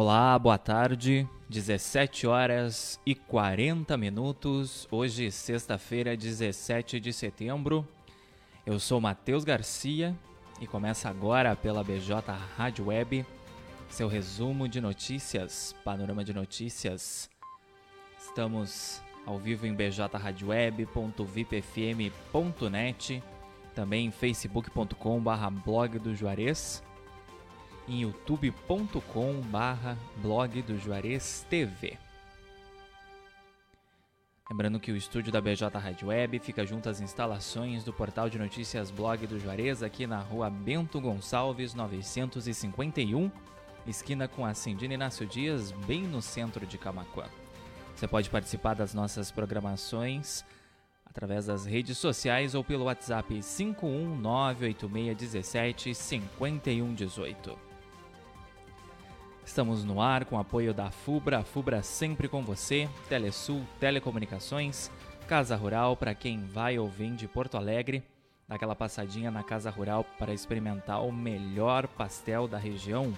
Olá, boa tarde. 17 horas e 40 minutos. Hoje, sexta-feira, 17 de setembro. Eu sou Matheus Garcia e começa agora pela BJ Rádio Web seu resumo de notícias, panorama de notícias. Estamos ao vivo em bjradioweb.vipfm.net, também em facebook.com/blog do Juarez em youtube.com barra blog do Juarez TV. Lembrando que o estúdio da BJ Rádio Web fica junto às instalações do portal de notícias Blog do Juarez, aqui na rua Bento Gonçalves 951, esquina com a Cindina Inácio Dias, bem no centro de Camacuã. Você pode participar das nossas programações através das redes sociais ou pelo WhatsApp 51986175118. Estamos no ar com apoio da FUBRA, FUBRA sempre com você, Telesul, Telecomunicações, Casa Rural para quem vai ou vem de Porto Alegre, dá aquela passadinha na Casa Rural para experimentar o melhor pastel da região.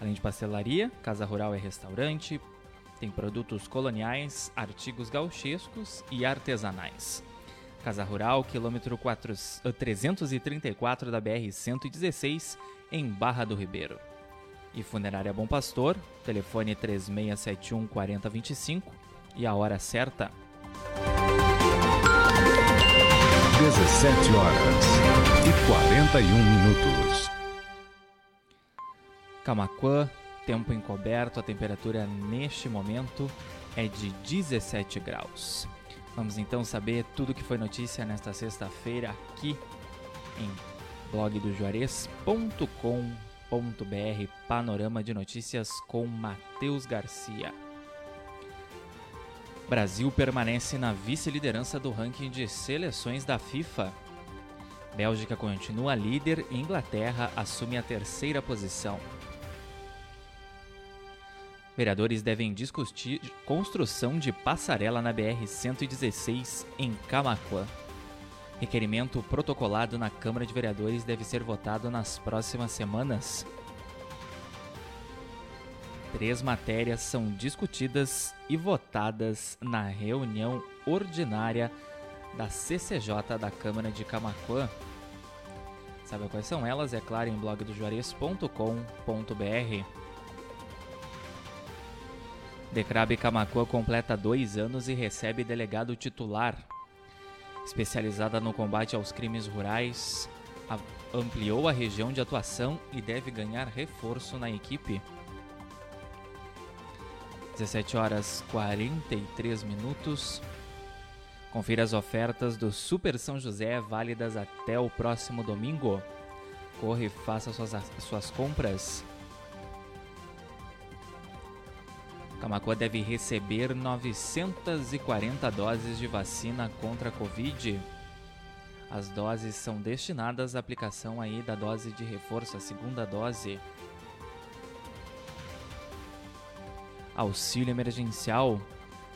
Além de pastelaria, Casa Rural é restaurante, tem produtos coloniais, artigos gauchescos e artesanais. Casa Rural, quilômetro 4, 334 da BR-116, em Barra do Ribeiro e Funerária Bom Pastor, telefone 3671 4025 e a hora certa. 17 horas e 41 minutos. Camacuã, tempo encoberto, a temperatura neste momento é de 17 graus. Vamos então saber tudo que foi notícia nesta sexta-feira aqui em blogdojuarez.com.br br Panorama de Notícias com Matheus Garcia. Brasil permanece na vice-liderança do ranking de seleções da FIFA. Bélgica continua líder e Inglaterra assume a terceira posição. Vereadores devem discutir construção de passarela na BR-116 em Camacuã. Requerimento protocolado na Câmara de Vereadores deve ser votado nas próximas semanas. Três matérias são discutidas e votadas na reunião ordinária da CCJ da Câmara de Camacuã. Sabe quais são elas? É claro, em blogdojuarez.com.br. Decrabe Camacuã completa dois anos e recebe delegado titular especializada no combate aos crimes rurais, ampliou a região de atuação e deve ganhar reforço na equipe. 17 horas 43 minutos. Confira as ofertas do Super São José válidas até o próximo domingo. Corre e faça suas, suas compras. Camacuã deve receber 940 doses de vacina contra a Covid. As doses são destinadas à aplicação aí da dose de reforço, a segunda dose. Auxílio emergencial.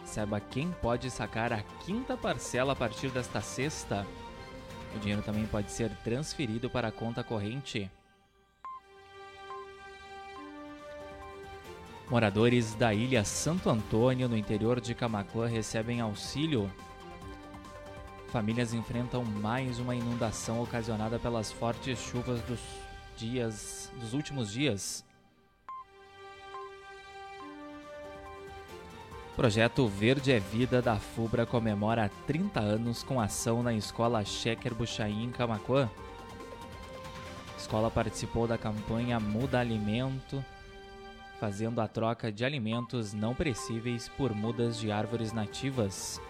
Saiba quem pode sacar a quinta parcela a partir desta sexta. O dinheiro também pode ser transferido para a conta corrente. Moradores da ilha Santo Antônio, no interior de Camacuã, recebem auxílio. Famílias enfrentam mais uma inundação ocasionada pelas fortes chuvas dos dias dos últimos dias. Projeto Verde é Vida da FUBRA comemora 30 anos com ação na escola Chequer Buchaim em Camacuã. A escola participou da campanha Muda Alimento fazendo a troca de alimentos não perecíveis por mudas de árvores nativas.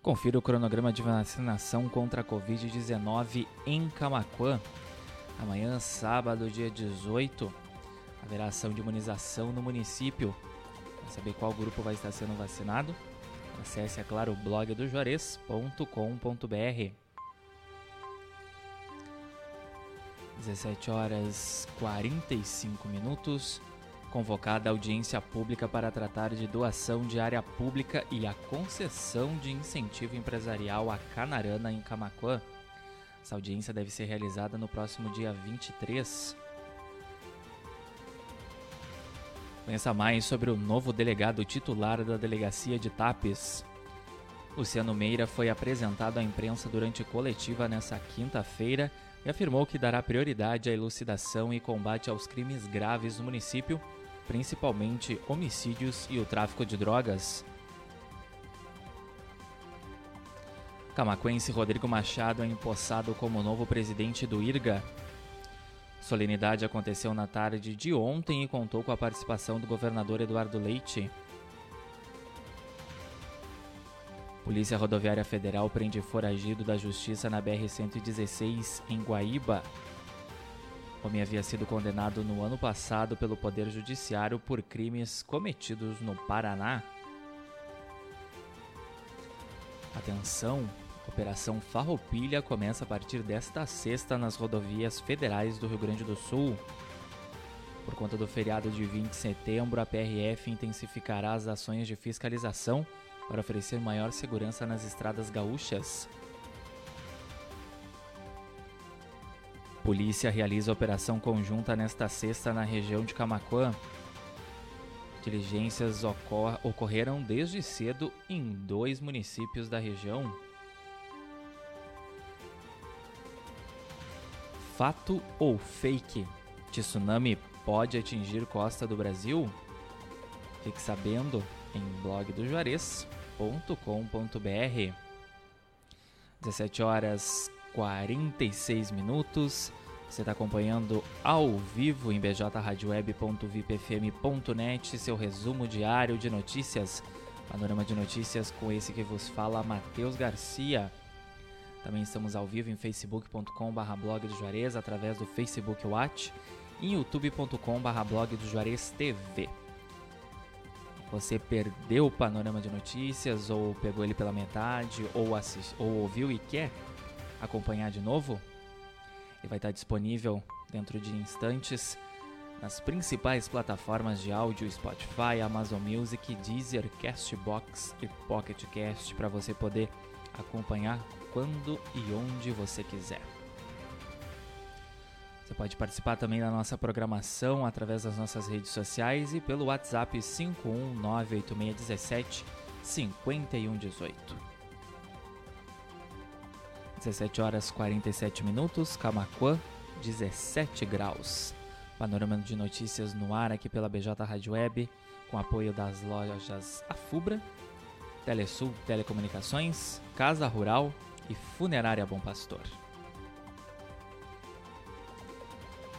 Confira o cronograma de vacinação contra a Covid-19 em Camacuã. Amanhã, sábado, dia 18, haverá ação de imunização no município saber qual grupo vai estar sendo vacinado, acesse, é claro, o blog do Juarez.com.br. 17 horas 45 minutos. convocada audiência pública para tratar de doação de área pública e a concessão de incentivo empresarial à Canarana em Camacuã. Essa audiência deve ser realizada no próximo dia 23. Conheça mais sobre o novo delegado titular da delegacia de Tapes. Luciano Meira foi apresentado à imprensa durante coletiva nesta quinta-feira e afirmou que dará prioridade à elucidação e combate aos crimes graves no município, principalmente homicídios e o tráfico de drogas. Camacuense Rodrigo Machado é empossado como novo presidente do IRGA. Solenidade aconteceu na tarde de ontem e contou com a participação do governador Eduardo Leite. Polícia Rodoviária Federal prende foragido da Justiça na BR-116 em Guaíba. O homem havia sido condenado no ano passado pelo Poder Judiciário por crimes cometidos no Paraná. Atenção! Operação Farroupilha começa a partir desta sexta nas rodovias federais do Rio Grande do Sul. Por conta do feriado de 20 de setembro, a PRF intensificará as ações de fiscalização para oferecer maior segurança nas estradas gaúchas. Polícia realiza operação conjunta nesta sexta na região de Camacuã. Diligências ocor ocorreram desde cedo em dois municípios da região. Fato ou fake? Tsunami pode atingir costa do Brasil? Fique sabendo em blogdojuarez.com.br. 17 horas 46 minutos. Você está acompanhando ao vivo em bjradioweb.vipfm.net seu resumo diário de notícias. Panorama de notícias com esse que vos fala, Matheus Garcia. Também estamos ao vivo em facebook.com.br blog do Juarez, através do Facebook Watch e em youtube.com.br blog do Juarez TV. Você perdeu o panorama de notícias, ou pegou ele pela metade, ou, assist, ou ouviu e quer acompanhar de novo? Ele vai estar disponível dentro de instantes nas principais plataformas de áudio Spotify, Amazon Music, Deezer, Castbox e Pocket Cast para você poder acompanhar quando e onde você quiser. Você pode participar também da nossa programação através das nossas redes sociais e pelo WhatsApp 5198617 5118. 17 horas 47 minutos, Camacuã, 17 graus. Panorama de notícias no ar aqui pela BJ Rádio Web, com apoio das lojas Afubra, Telesul Telecomunicações, Casa Rural e Funerária Bom Pastor.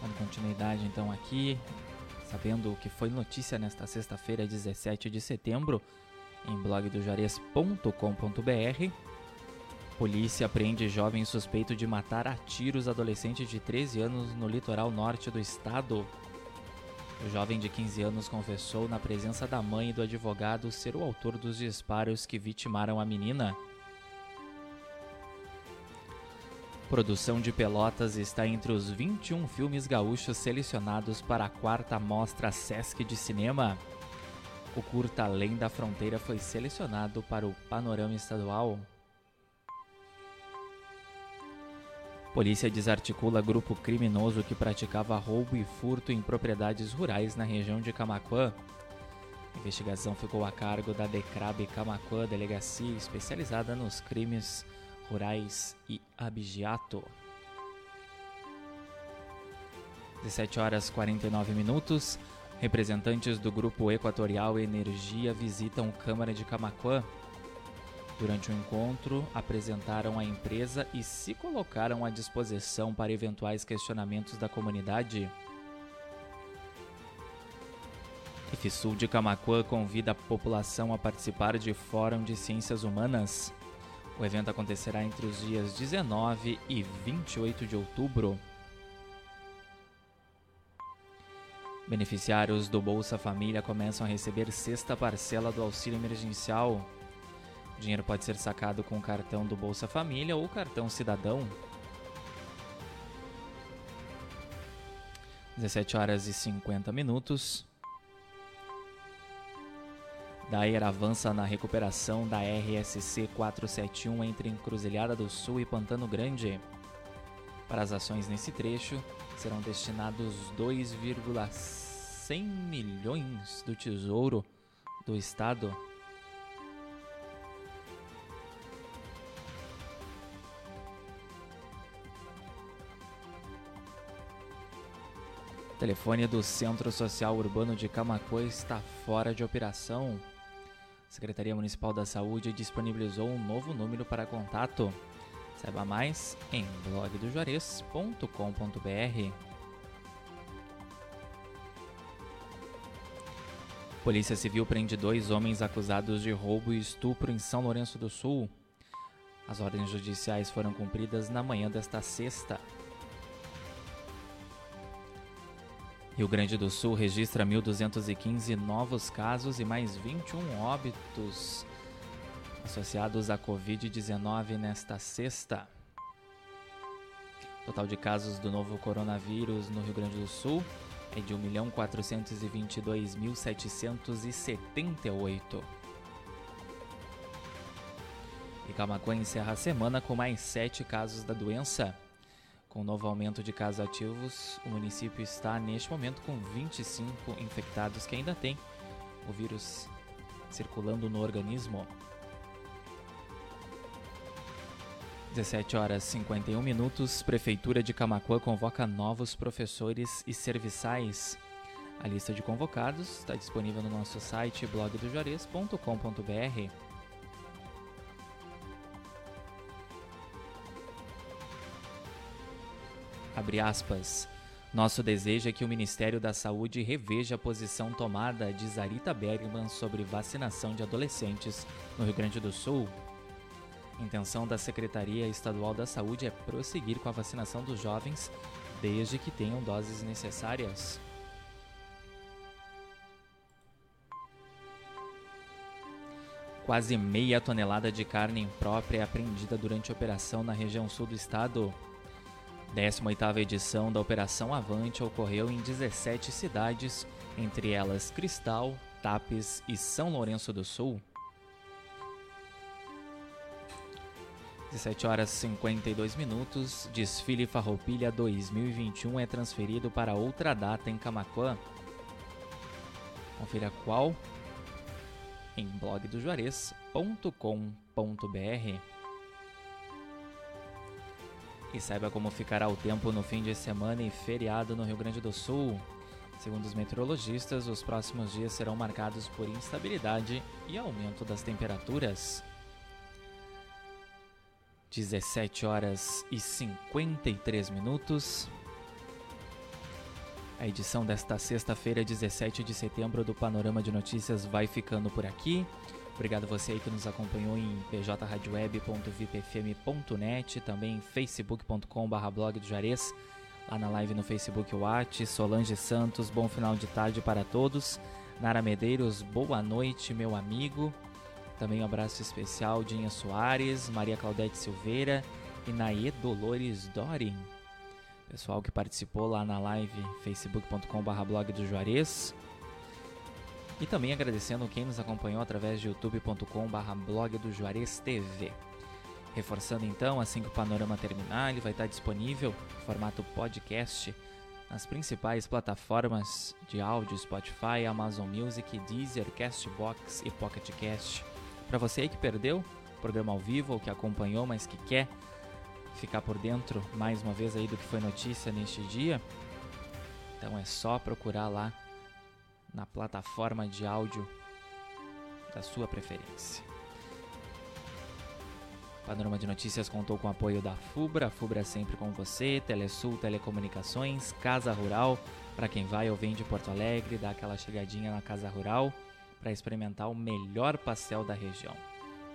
Dando continuidade então aqui, sabendo o que foi notícia nesta sexta-feira, 17 de setembro, em blogdojuarez.com.br. Polícia prende jovem suspeito de matar a tiros adolescente de 13 anos no litoral norte do estado. O jovem de 15 anos confessou na presença da mãe e do advogado ser o autor dos disparos que vitimaram a menina. Produção de Pelotas está entre os 21 filmes gaúchos selecionados para a quarta mostra Sesc de Cinema. O curta Além da Fronteira foi selecionado para o Panorama Estadual. Polícia desarticula grupo criminoso que praticava roubo e furto em propriedades rurais na região de Camacuã. A investigação ficou a cargo da Decrab Camacuã, delegacia especializada nos crimes rurais e abigeato. 17 horas 49 minutos. Representantes do Grupo Equatorial Energia visitam Câmara de Camaquã. Durante o encontro, apresentaram a empresa e se colocaram à disposição para eventuais questionamentos da comunidade. IFSUL de Camaquã convida a população a participar de Fórum de Ciências Humanas. O evento acontecerá entre os dias 19 e 28 de outubro. Beneficiários do Bolsa Família começam a receber sexta parcela do auxílio emergencial. O dinheiro pode ser sacado com o cartão do Bolsa Família ou cartão Cidadão. 17 horas e 50 minutos. Daer avança na recuperação da RSC 471 entre Encruzilhada do Sul e Pantano Grande. Para as ações nesse trecho, serão destinados 2,100 milhões do Tesouro do Estado. O telefone do Centro Social Urbano de Camacuã está fora de operação. Secretaria Municipal da Saúde disponibilizou um novo número para contato Saiba mais em blogdojuarez.com.br. Polícia Civil prende dois homens acusados de roubo e estupro em São Lourenço do Sul. As ordens judiciais foram cumpridas na manhã desta sexta. Rio Grande do Sul registra 1.215 novos casos e mais 21 óbitos associados à Covid-19 nesta sexta. Total de casos do novo coronavírus no Rio Grande do Sul é de 1.422.778. E Camacuã encerra a semana com mais sete casos da doença. Com o novo aumento de casos ativos, o município está neste momento com 25 infectados que ainda têm o vírus circulando no organismo. 17 horas 51 minutos, Prefeitura de Camacuã convoca novos professores e serviçais. A lista de convocados está disponível no nosso site blogdojuarez.com.br. aspas. Nosso desejo é que o Ministério da Saúde reveja a posição tomada de Zarita Bergman sobre vacinação de adolescentes no Rio Grande do Sul a intenção da Secretaria Estadual da Saúde é prosseguir com a vacinação dos jovens desde que tenham doses necessárias. Quase meia tonelada de carne imprópria é apreendida durante a operação na região sul do estado. 18ª edição da Operação Avante ocorreu em 17 cidades, entre elas Cristal, Tapes e São Lourenço do Sul. 17 horas 52 minutos, desfile Farroupilha 2021 é transferido para outra data em Camacuã. Confira qual em blogdojuarez.com.br. E saiba como ficará o tempo no fim de semana e feriado no Rio Grande do Sul. Segundo os meteorologistas, os próximos dias serão marcados por instabilidade e aumento das temperaturas. 17 horas e 53 minutos. A edição desta sexta-feira, 17 de setembro, do Panorama de Notícias vai ficando por aqui. Obrigado você aí que nos acompanhou em pjradioweb.vipfm.net, também facebook.com.br blog do Juarez, lá na live no Facebook Watch, Solange Santos, bom final de tarde para todos. Nara Medeiros, boa noite, meu amigo. Também um abraço especial Dinha Soares, Maria Claudete Silveira e Naê Dolores Dorin. Pessoal que participou lá na live facebook.com.br blog do Juarez. E também agradecendo quem nos acompanhou através de youtube.com.br blog do Juarez TV. Reforçando então, assim que o panorama terminar, ele vai estar disponível em formato podcast nas principais plataformas de áudio Spotify, Amazon Music, Deezer, Castbox e Pocket Cast. Para você aí que perdeu o programa ao vivo ou que acompanhou, mas que quer ficar por dentro mais uma vez aí do que foi notícia neste dia, então é só procurar lá na plataforma de áudio da sua preferência. Panorama de Notícias contou com o apoio da FUBRA, FUBRA é sempre com você, Telesul Telecomunicações, Casa Rural, para quem vai ou vem de Porto Alegre, dá aquela chegadinha na Casa Rural para experimentar o melhor pastel da região.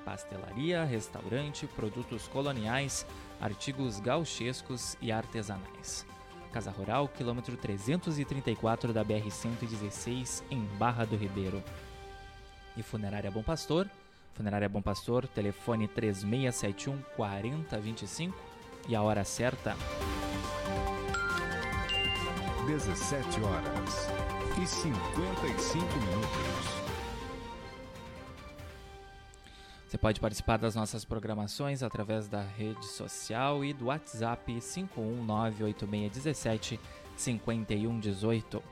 Pastelaria, restaurante, produtos coloniais, artigos gauchescos e artesanais. Casa Rural, quilômetro 334 da BR-116, em Barra do Ribeiro. E Funerária Bom Pastor, Funerária Bom Pastor, telefone 3671 4025 e a hora certa. 17 horas e 55 minutos. Você pode participar das nossas programações através da rede social e do WhatsApp 51986175118.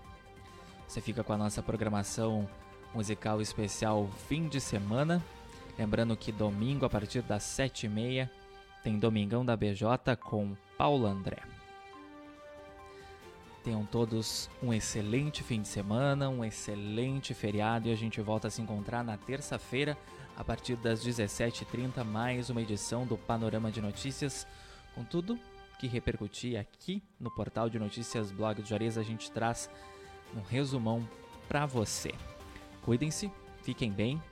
Você fica com a nossa programação musical especial fim de semana. Lembrando que domingo, a partir das 7h30, tem Domingão da BJ com Paulo André. Tenham todos um excelente fim de semana, um excelente feriado e a gente volta a se encontrar na terça-feira, a partir das 17h30, mais uma edição do Panorama de Notícias, com tudo que repercutir aqui no portal de notícias Blog do Juarez, a gente traz um resumão para você. Cuidem-se, fiquem bem,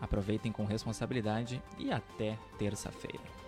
aproveitem com responsabilidade e até terça-feira.